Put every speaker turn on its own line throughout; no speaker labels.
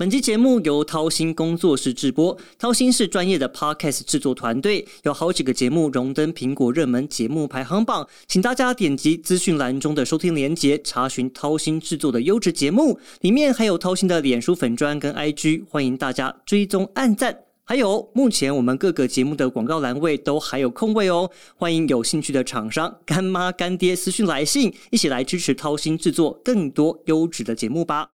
本期节目由掏心工作室制播，掏心是专业的 podcast 制作团队，有好几个节目荣登苹果热门节目排行榜，请大家点击资讯栏中的收听连结，查询掏心制作的优质节目，里面还有掏心的脸书粉砖跟 IG，欢迎大家追踪按赞。还有，目前我们各个节目的广告栏位都还有空位哦，欢迎有兴趣的厂商干妈干爹私讯来信，一起来支持掏心制作更多优质的节目吧。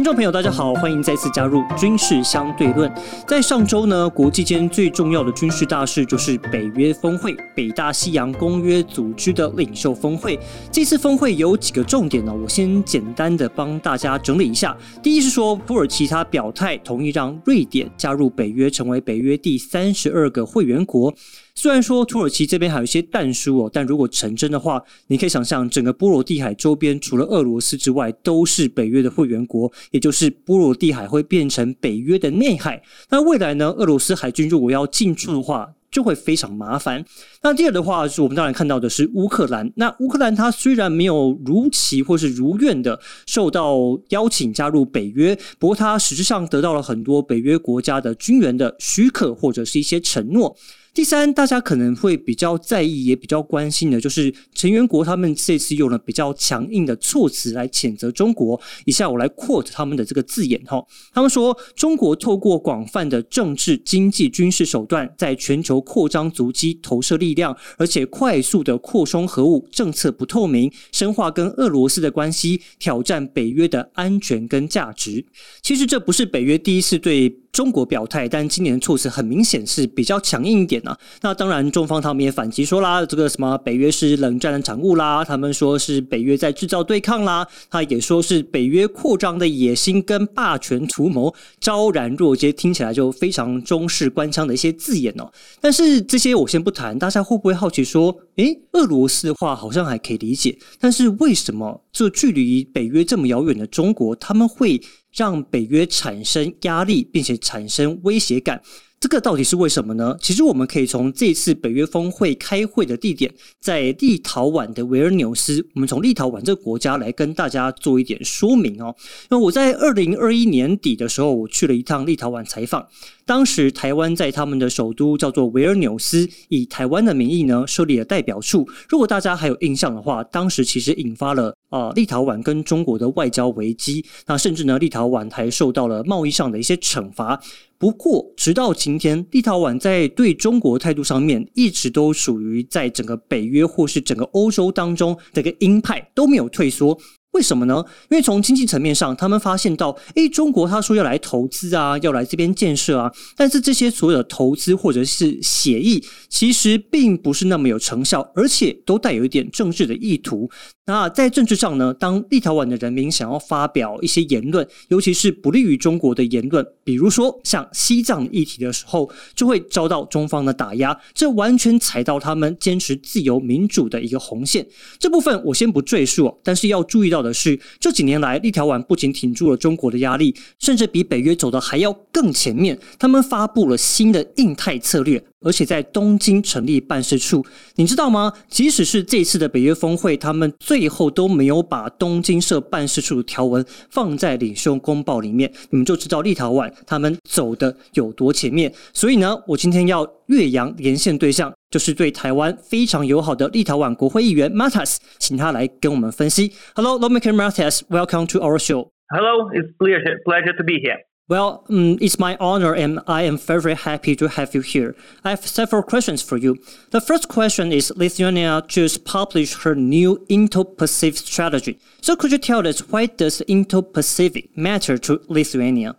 听众朋友，大家好，欢迎再次加入军事相对论。在上周呢，国际间最重要的军事大事就是北约峰会——北大西洋公约组织的领袖峰会。这次峰会有几个重点呢？我先简单的帮大家整理一下。第一是说，土耳其他表态同意让瑞典加入北约，成为北约第三十二个会员国。虽然说土耳其这边还有一些弹书哦，但如果成真的话，你可以想象整个波罗的海周边除了俄罗斯之外，都是北约的会员国，也就是波罗的海会变成北约的内海。那未来呢，俄罗斯海军如果要进驻的话，就会非常麻烦。那第二的话，是我们当然看到的是乌克兰。那乌克兰它虽然没有如期或是如愿的受到邀请加入北约，不过它实质上得到了很多北约国家的军援的许可或者是一些承诺。第三，大家可能会比较在意，也比较关心的，就是成员国他们这次用了比较强硬的措辞来谴责中国。以下我来 quote 他们的这个字眼哈，他们说中国透过广泛的政治、经济、军事手段，在全球扩张足迹、投射力量，而且快速的扩充核武，政策不透明，深化跟俄罗斯的关系，挑战北约的安全跟价值。其实这不是北约第一次对。中国表态，但今年的措辞很明显是比较强硬一点呢。那当然，中方他们也反击说啦，这个什么北约是冷战的产物啦，他们说是北约在制造对抗啦，他也说是北约扩张的野心跟霸权图谋昭然若揭，听起来就非常中式官腔的一些字眼哦。但是这些我先不谈，大家会不会好奇说，诶，俄罗斯的话好像还可以理解，但是为什么这距离北约这么遥远的中国，他们会？让北约产生压力，并且产生威胁感。这个到底是为什么呢？其实我们可以从这次北约峰会开会的地点在立陶宛的维尔纽斯，我们从立陶宛这个国家来跟大家做一点说明哦。那我在二零二一年底的时候，我去了一趟立陶宛采访，当时台湾在他们的首都叫做维尔纽斯，以台湾的名义呢设立了代表处。如果大家还有印象的话，当时其实引发了啊立陶宛跟中国的外交危机，那甚至呢立陶宛还受到了贸易上的一些惩罚。不过，直到今天，立陶宛在对中国态度上面，一直都属于在整个北约或是整个欧洲当中的一个鹰派，都没有退缩。为什么呢？因为从经济层面上，他们发现到，诶，中国他说要来投资啊，要来这边建设啊，但是这些所有的投资或者是协议，其实并不是那么有成效，而且都带有一点政治的意图。那在政治上呢，当立陶宛的人民想要发表一些言论，尤其是不利于中国的言论，比如说像西藏议题的时候，就会遭到中方的打压，这完全踩到他们坚持自由民主的一个红线。这部分我先不赘述，但是要注意到。的是，这几年来，立陶宛不仅挺住了中国的压力，甚至比北约走的还要更前面。他们发布了新的印太策略，而且在东京成立办事处。你知道吗？即使是这次的北约峰会，他们最后都没有把东京设办事处的条文放在领袖公报里面。你们就知道立陶宛他们走的有多前面。所以呢，我今天要岳阳连线对象。就是对台湾非常友好的立陶宛国会议员 Matas，请他来跟我们分析。Hello, lawmaker Matas, welcome to our show.
Hello, it's pleasure pleasure to be here.
Well, um, it's my honor, and I am very, happy to have you here. I have several questions for you. The first question is Lithuania just published her new Indo-Pacific strategy. So, could you tell us why does Indo-Pacific matter to Lithuania?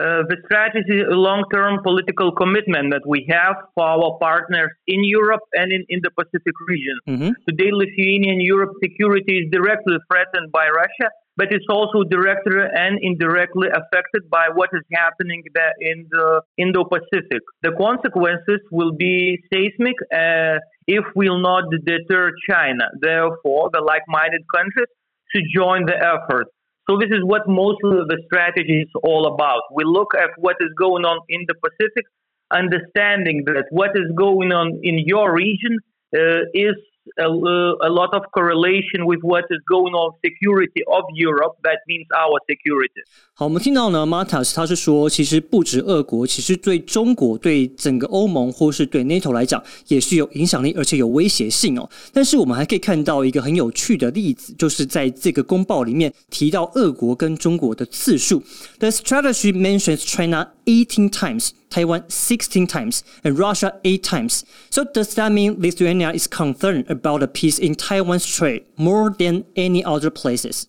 Uh, the strategy, a long-term political commitment that we have for our partners in Europe and in, in the Pacific region. Mm-hmm. Today, Lithuanian Europe security is directly threatened by Russia, but it's also directly and indirectly affected by what is happening there in the Indo-Pacific. The consequences will be seismic uh, if we'll not deter China. Therefore, the like-minded countries should join the effort. So this is what most of the strategy is all about. We look at what is going on in the Pacific, understanding that what is going on in your region uh, is a, a, lot of correlation with what is going on security of Europe. That means our security.
好，我们听到呢，Matas 他是说，其实不止俄国，其实对中国、对整个欧盟或是对 NATO 来讲，也是有影响力，而且有威胁性哦。但是我们还可以看到一个很有趣的例子，就是在这个公报里面提到俄国跟中国的次数。The strategy mentions China 18 times, Taiwan 16 times, and Russia 8 times. So does that mean Lithuania is concerned about the peace in Taiwan Strait more than any other places?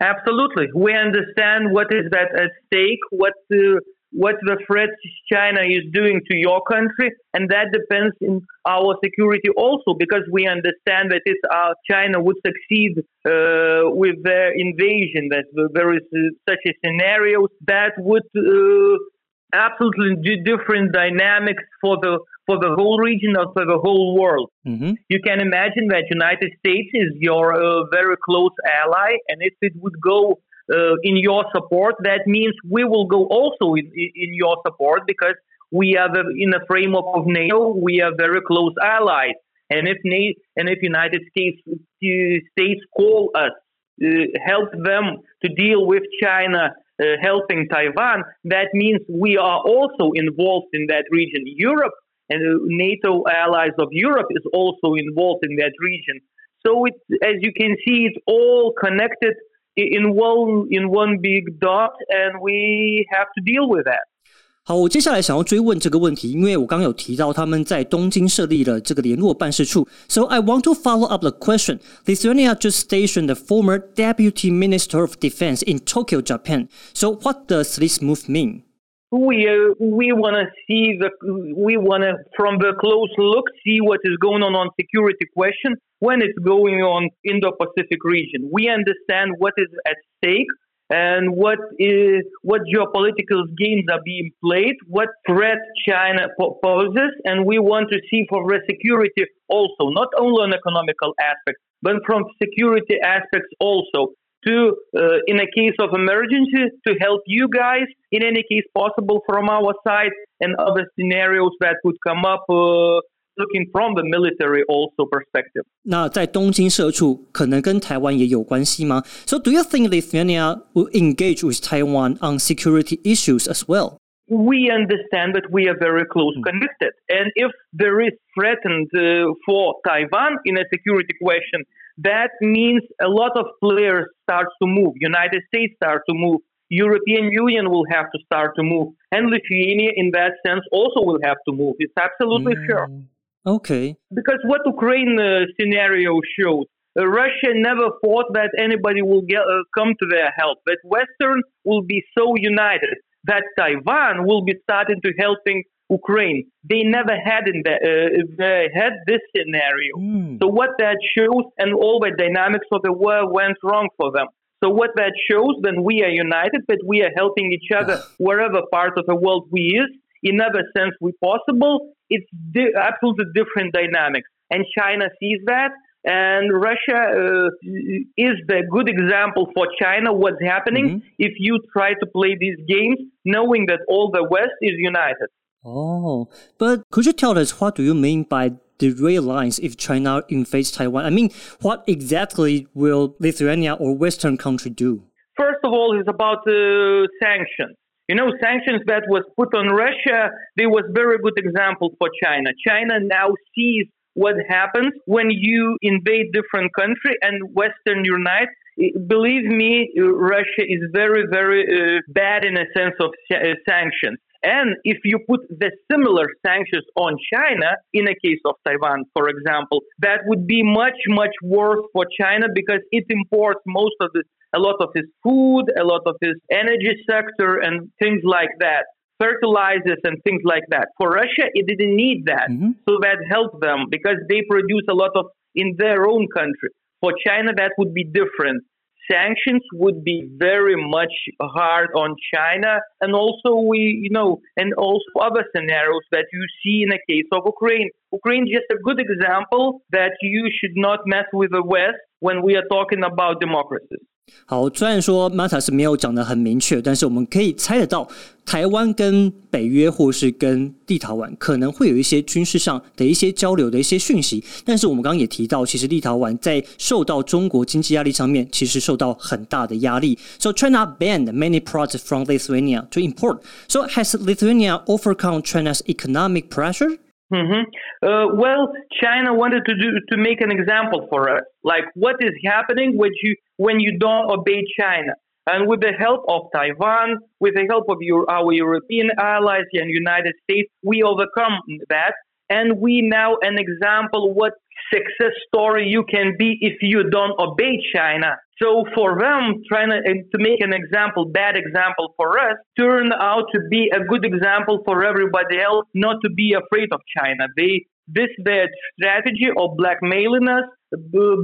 Absolutely. We understand what is at stake, what the what the threat China is doing to your country, and that depends in our security also, because we understand that if uh, China would succeed uh, with their invasion, that there is uh, such a scenario that would uh, absolutely different dynamics for the for the whole region or for the whole world. Mm-hmm. You can imagine that United States is your uh, very close ally, and if it would go uh, in your support, that means we will go also in, in your support because we are the, in the framework of NATO. We are very close allies, and if NATO, and if United States states call us, uh, help them to deal with China uh, Uh, helping Taiwan, that means we are also involved in that region. Europe and uh, NATO allies of Europe is also involved in that region. So it, as you can see, it's all connected in one in one big dot, and we have to deal with that.
好，我接下来想要追问这个问题，因为我刚刚有提到他们在东京设立了这个联络办事处。So I want to follow up the question. Lithuania just stationed the former Deputy Minister of Defense in Tokyo, Japan. So what does this move mean?
We uh, we want to see the we want to from the close look see what is going on on security question when it's going on in the Pacific region. We understand what is at stake and what is what geopolitical games are being played, what threat China poses, and we want to see for security also, not only on economical aspects, but from security aspects also. To, uh, in a case of emergency, to help you guys in any case possible from our side, and other scenarios that could come up uh, looking from the military also perspective.
那在东京社处可能跟台湾也有关系吗？So do you think Lithuania will engage with Taiwan on security issues as well?
we understand that we are very close hmm. connected. And if there is threatened uh, for Taiwan in a security question, that means a lot of players start to move. United States start to move. European Union will have to start to move. And Lithuania, in that sense, also will have to move. It's absolutely mm. sure.
Okay.
Because what Ukraine uh, scenario showed, uh, Russia never thought that anybody will get, uh, come to their help. That Western will be so united that Taiwan will be starting to helping Ukraine. They never had in the, uh, had this scenario. Mm. So what that shows, and all the dynamics of the war went wrong for them. So what that shows, then we are united, but we are helping each other wherever part of the world we is in other sense we possible, it's di- absolutely different dynamics. And China sees that. And Russia uh, is the good example for China what's happening mm-hmm. if you try to play these games knowing that all the West is united.
Oh, but could you tell us what do you mean by the rail lines if China invades Taiwan? I mean, what exactly will Lithuania or Western country do?
First of all, it's about uh, sanctions. You know, sanctions that was put on Russia, they was very good example for China. China now sees what happens when you invade different country and Western unite. Believe me, Russia is very, very uh, bad in a sense of uh, sanctions. And if you put the similar sanctions on China, in a case of Taiwan, for example, that would be much, much worse for China because it imports most of the, a lot of its food, a lot of its energy sector, and things like that fertilizers and things like that. For Russia, it didn't need that. Mm-hmm. So that helped them because they produce a lot of in their own country. For China, that would be different sanctions would be very much hard on China, and also we, you know, and also other scenarios that you see in the case of Ukraine. Ukraine is just a good example that you should not mess with the West when we are talking about democracies.
好，虽然说 Mata 是没有讲的很明确，但是我们可以猜得到，台湾跟北约或是跟立陶宛可能会有一些军事上的一些交流的一些讯息。但是我们刚刚也提到，其实立陶宛在受到中国经济压力上面，其实受到很大的压力。So China banned many products from Lithuania to import. So has Lithuania overcome China's economic pressure?
Mm-hmm. Uh, well, China wanted to do to make an example for us, like what is happening when you when you don't obey China. And with the help of Taiwan, with the help of your, our European allies and United States, we overcome that. And we now an example what success story you can be if you don't obey China. So for them, trying to, uh, to make an example, bad example for us, turned out to be a good example for everybody else not to be afraid of China. They this their strategy of blackmailing us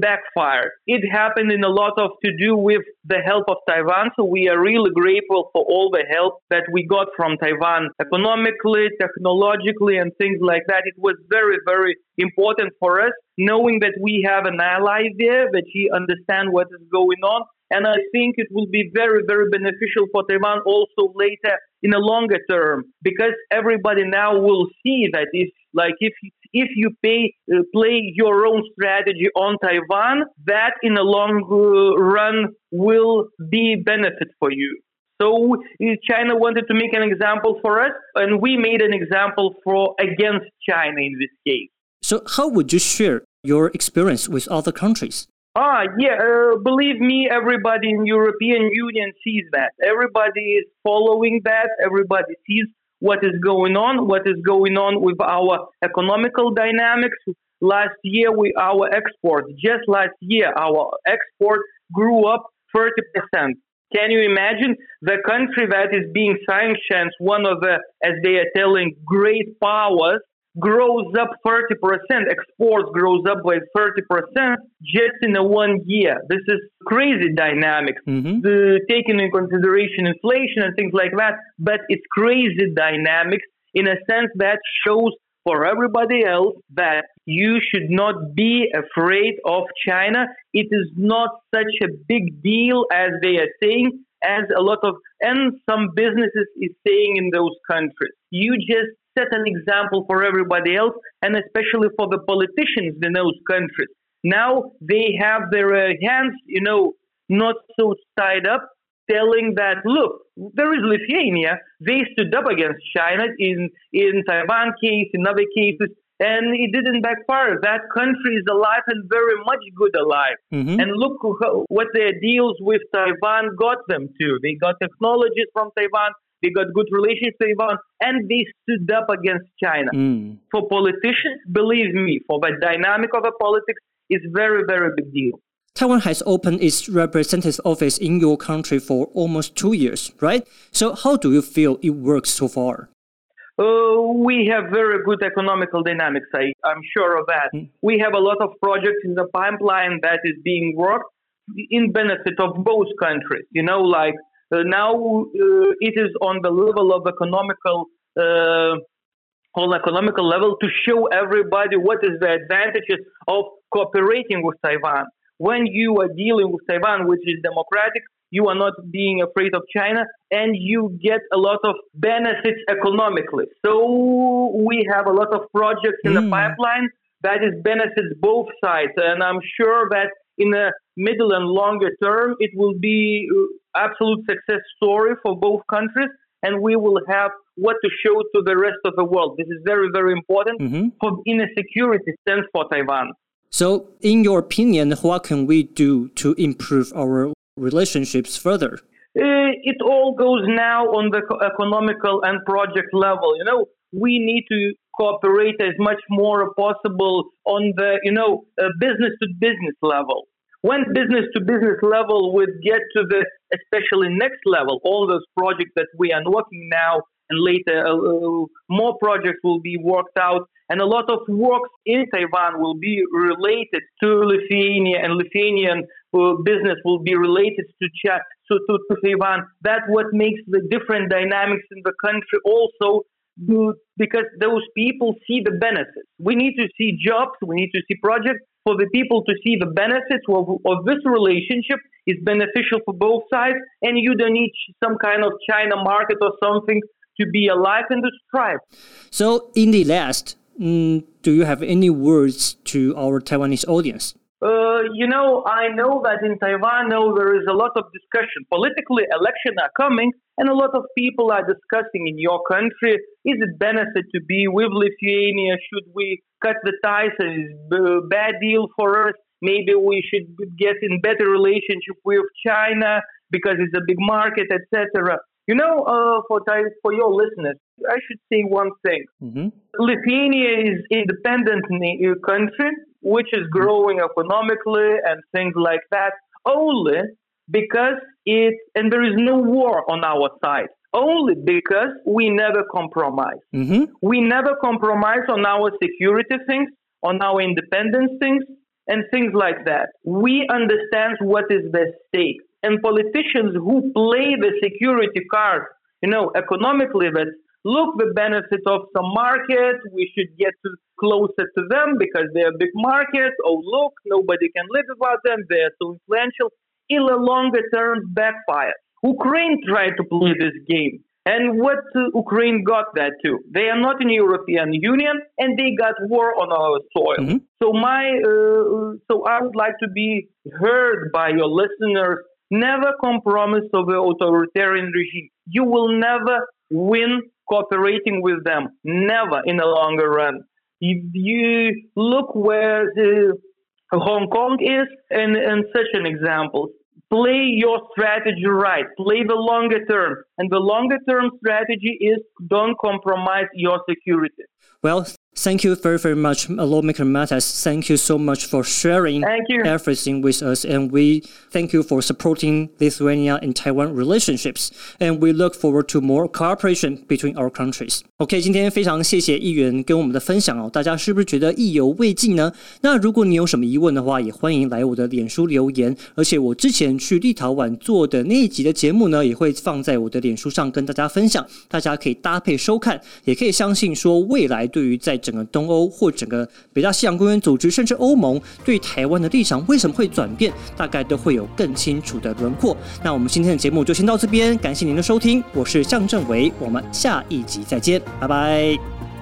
backfired. It happened in a lot of to do with the help of Taiwan. So we are really grateful for all the help that we got from Taiwan economically, technologically, and things like that. It was very, very important for us knowing that we have an ally there, that he understands what is going on. And I think it will be very, very beneficial for Taiwan also later in a longer term because everybody now will see that if, like, if if you pay, uh, play your own strategy on Taiwan, that in the long uh, run will be benefit for you. So uh, China wanted to make an example for us, and we made an example for against China in this case.
So how would you share your experience with other countries?
Ah, yeah. Uh, believe me, everybody in European Union sees that. Everybody is following that. Everybody sees what is going on, what is going on with our economical dynamics. Last year, we our exports, just last year, our export grew up 30%. Can you imagine the country that is being sanctioned, one of the, as they are telling, great powers, grows up 30%, exports grows up by 30% just in a one year. This is crazy dynamics, mm-hmm. the, taking in consideration inflation and things like that, but it's crazy dynamics in a sense that shows for everybody else that you should not be afraid of China. It is not such a big deal as they are saying, as a lot of, and some businesses is saying in those countries. You just set an example for everybody else, and especially for the politicians in those countries. Now they have their uh, hands, you know, not so tied up, telling that look, there is Lithuania. They stood up against China in in Taiwan case, in other cases, and it didn't backfire. That country is alive and very much good alive. Mm-hmm. And look what their deals with Taiwan got them to. They got technologies from Taiwan. They got good relations with Taiwan, and they stood up against China. Mm. For politicians, believe me, for the dynamic of the politics, is very, very big deal.
Taiwan has opened its representative office in your country for almost two years, right? So, how do you feel it works so far?
Uh, we have very good economical dynamics. I, I'm sure of that. Mm. We have a lot of projects in the pipeline that is being worked in benefit of both countries. You know, like now uh, it is on the level of economical uh, on economical level to show everybody what is the advantages of cooperating with Taiwan. When you are dealing with Taiwan, which is democratic, you are not being afraid of China, and you get a lot of benefits economically. So we have a lot of projects in mm. the pipeline that is benefits both sides, and I'm sure that in the middle and longer term, it will be absolute success story for both countries, and we will have what to show to the rest of the world. This is very, very important mm-hmm. for in a security sense for Taiwan.
So, in your opinion, what can we do to improve our relationships further?
Uh, it all goes now on the economical and project level. You know, we need to cooperate as much more possible on the, you know, business to business level. When business to business level would get to the especially next level, all those projects that we are working now and later uh, uh, more projects will be worked out and a lot of works in Taiwan will be related to Lithuania and Lithuanian uh, business will be related to, to, to, to Taiwan. That's what makes the different dynamics in the country also because those people see the benefits. We need to see jobs, we need to see projects, for the people to see the benefits of, of this relationship is beneficial for both sides, and you don't need some kind of China market or something to be alive in this tribe.
So, in the last, mm, do you have any words to our Taiwanese audience?
Uh, you know, I know that in Taiwan now there is a lot of discussion. Politically, elections are coming, and a lot of people are discussing in your country: is it benefit to be with Lithuania? Should we cut the ties? Is a bad deal for us? Maybe we should get in better relationship with China because it's a big market, etc. You know, uh, for for your listeners, I should say one thing. Mm-hmm. Lithuania is independent country which is growing economically and things like that, only because it, and there is no war on our side, only because we never compromise. Mm-hmm. We never compromise on our security things, on our independence things, and things like that. We understand what is the stake. And politicians who play the security card, you know, economically, that look the benefit of some market. We should get to closer to them because they're big market. Oh, look, nobody can live without them. They're so influential. In the longer term, backfire. Ukraine tried to play this game. And what uh, Ukraine got that too? They are not in European Union, and they got war on our soil. Mm-hmm. So my, uh, so I would like to be heard by your listeners. Never compromise of the authoritarian regime. You will never win cooperating with them. Never in the longer run. If you look where the Hong Kong is, and, and such an example, play your strategy right. Play the longer term. And the longer term strategy is don't compromise your security.
Well, Thank you very, very much, uh, Lawmaker Matas. Thank you so much for sharing everything with us. And we thank you for supporting Lithuania and Taiwan relationships. And we look forward to more cooperation between our countries. OK，今天非常谢谢议员跟我们的分享哦，大家是不是觉得意犹未尽呢？那如果你有什么疑问的话，也欢迎来我的脸书留言。而且我之前去立陶宛做的那一集的节目呢，也会放在我的脸书上跟大家分享，大家可以搭配收看，也可以相信说未来对于在整个东欧或整个北大西洋公约组织，甚至欧盟对台湾的立场为什么会转变，大概都会有更清楚的轮廓。那我们今天的节目就先到这边，感谢您的收听，我是向正伟，我们下一集再见，拜拜。